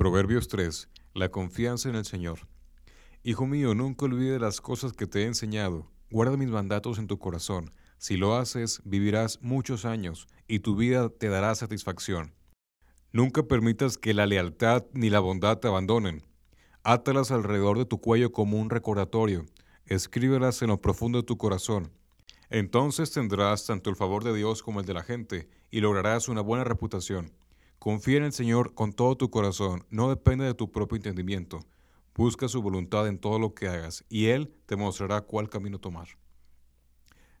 Proverbios 3. La confianza en el Señor. Hijo mío, nunca olvides las cosas que te he enseñado. Guarda mis mandatos en tu corazón. Si lo haces, vivirás muchos años y tu vida te dará satisfacción. Nunca permitas que la lealtad ni la bondad te abandonen. Átalas alrededor de tu cuello como un recordatorio. Escríbelas en lo profundo de tu corazón. Entonces tendrás tanto el favor de Dios como el de la gente y lograrás una buena reputación. Confía en el Señor con todo tu corazón, no depende de tu propio entendimiento. Busca su voluntad en todo lo que hagas y Él te mostrará cuál camino tomar.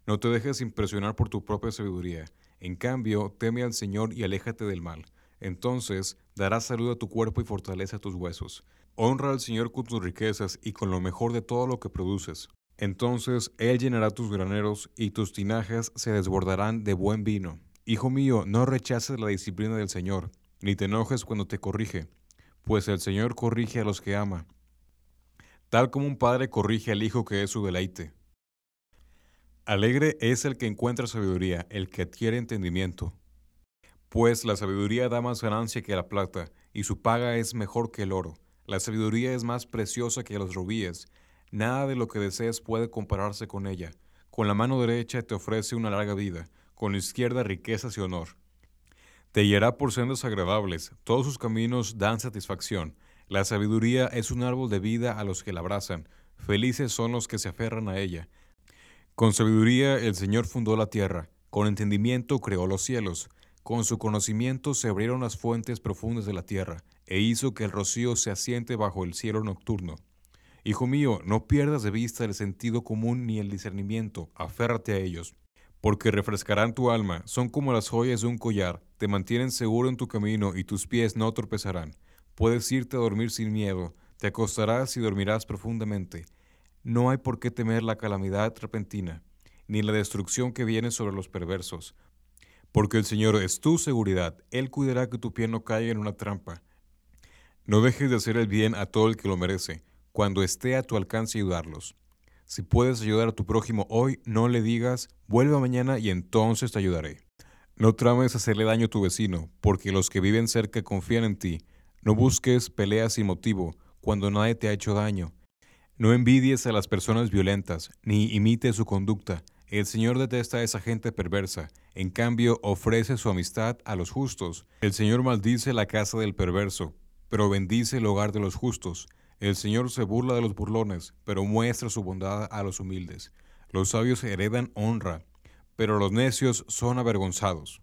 No te dejes impresionar por tu propia sabiduría. En cambio, teme al Señor y aléjate del mal. Entonces darás salud a tu cuerpo y fortaleza a tus huesos. Honra al Señor con tus riquezas y con lo mejor de todo lo que produces. Entonces Él llenará tus graneros y tus tinajas se desbordarán de buen vino. Hijo mío, no rechaces la disciplina del Señor, ni te enojes cuando te corrige, pues el Señor corrige a los que ama, tal como un padre corrige al hijo que es su deleite. Alegre es el que encuentra sabiduría, el que adquiere entendimiento. Pues la sabiduría da más ganancia que la plata, y su paga es mejor que el oro. La sabiduría es más preciosa que los rubíes. Nada de lo que desees puede compararse con ella. Con la mano derecha te ofrece una larga vida, con la izquierda riquezas y honor. Te guiará por sendas agradables, todos sus caminos dan satisfacción. La sabiduría es un árbol de vida a los que la abrazan, felices son los que se aferran a ella. Con sabiduría el Señor fundó la tierra, con entendimiento creó los cielos, con su conocimiento se abrieron las fuentes profundas de la tierra, e hizo que el rocío se asiente bajo el cielo nocturno. Hijo mío, no pierdas de vista el sentido común ni el discernimiento, aférrate a ellos porque refrescarán tu alma, son como las joyas de un collar, te mantienen seguro en tu camino y tus pies no tropezarán. Puedes irte a dormir sin miedo, te acostarás y dormirás profundamente. No hay por qué temer la calamidad repentina, ni la destrucción que viene sobre los perversos. Porque el Señor es tu seguridad, Él cuidará que tu pie no caiga en una trampa. No dejes de hacer el bien a todo el que lo merece, cuando esté a tu alcance ayudarlos. Si puedes ayudar a tu prójimo hoy, no le digas, vuelve mañana y entonces te ayudaré. No trames hacerle daño a tu vecino, porque los que viven cerca confían en ti. No busques peleas sin motivo, cuando nadie te ha hecho daño. No envidies a las personas violentas, ni imites su conducta. El Señor detesta a esa gente perversa, en cambio ofrece su amistad a los justos. El Señor maldice la casa del perverso, pero bendice el hogar de los justos. El Señor se burla de los burlones, pero muestra su bondad a los humildes. Los sabios heredan honra, pero los necios son avergonzados.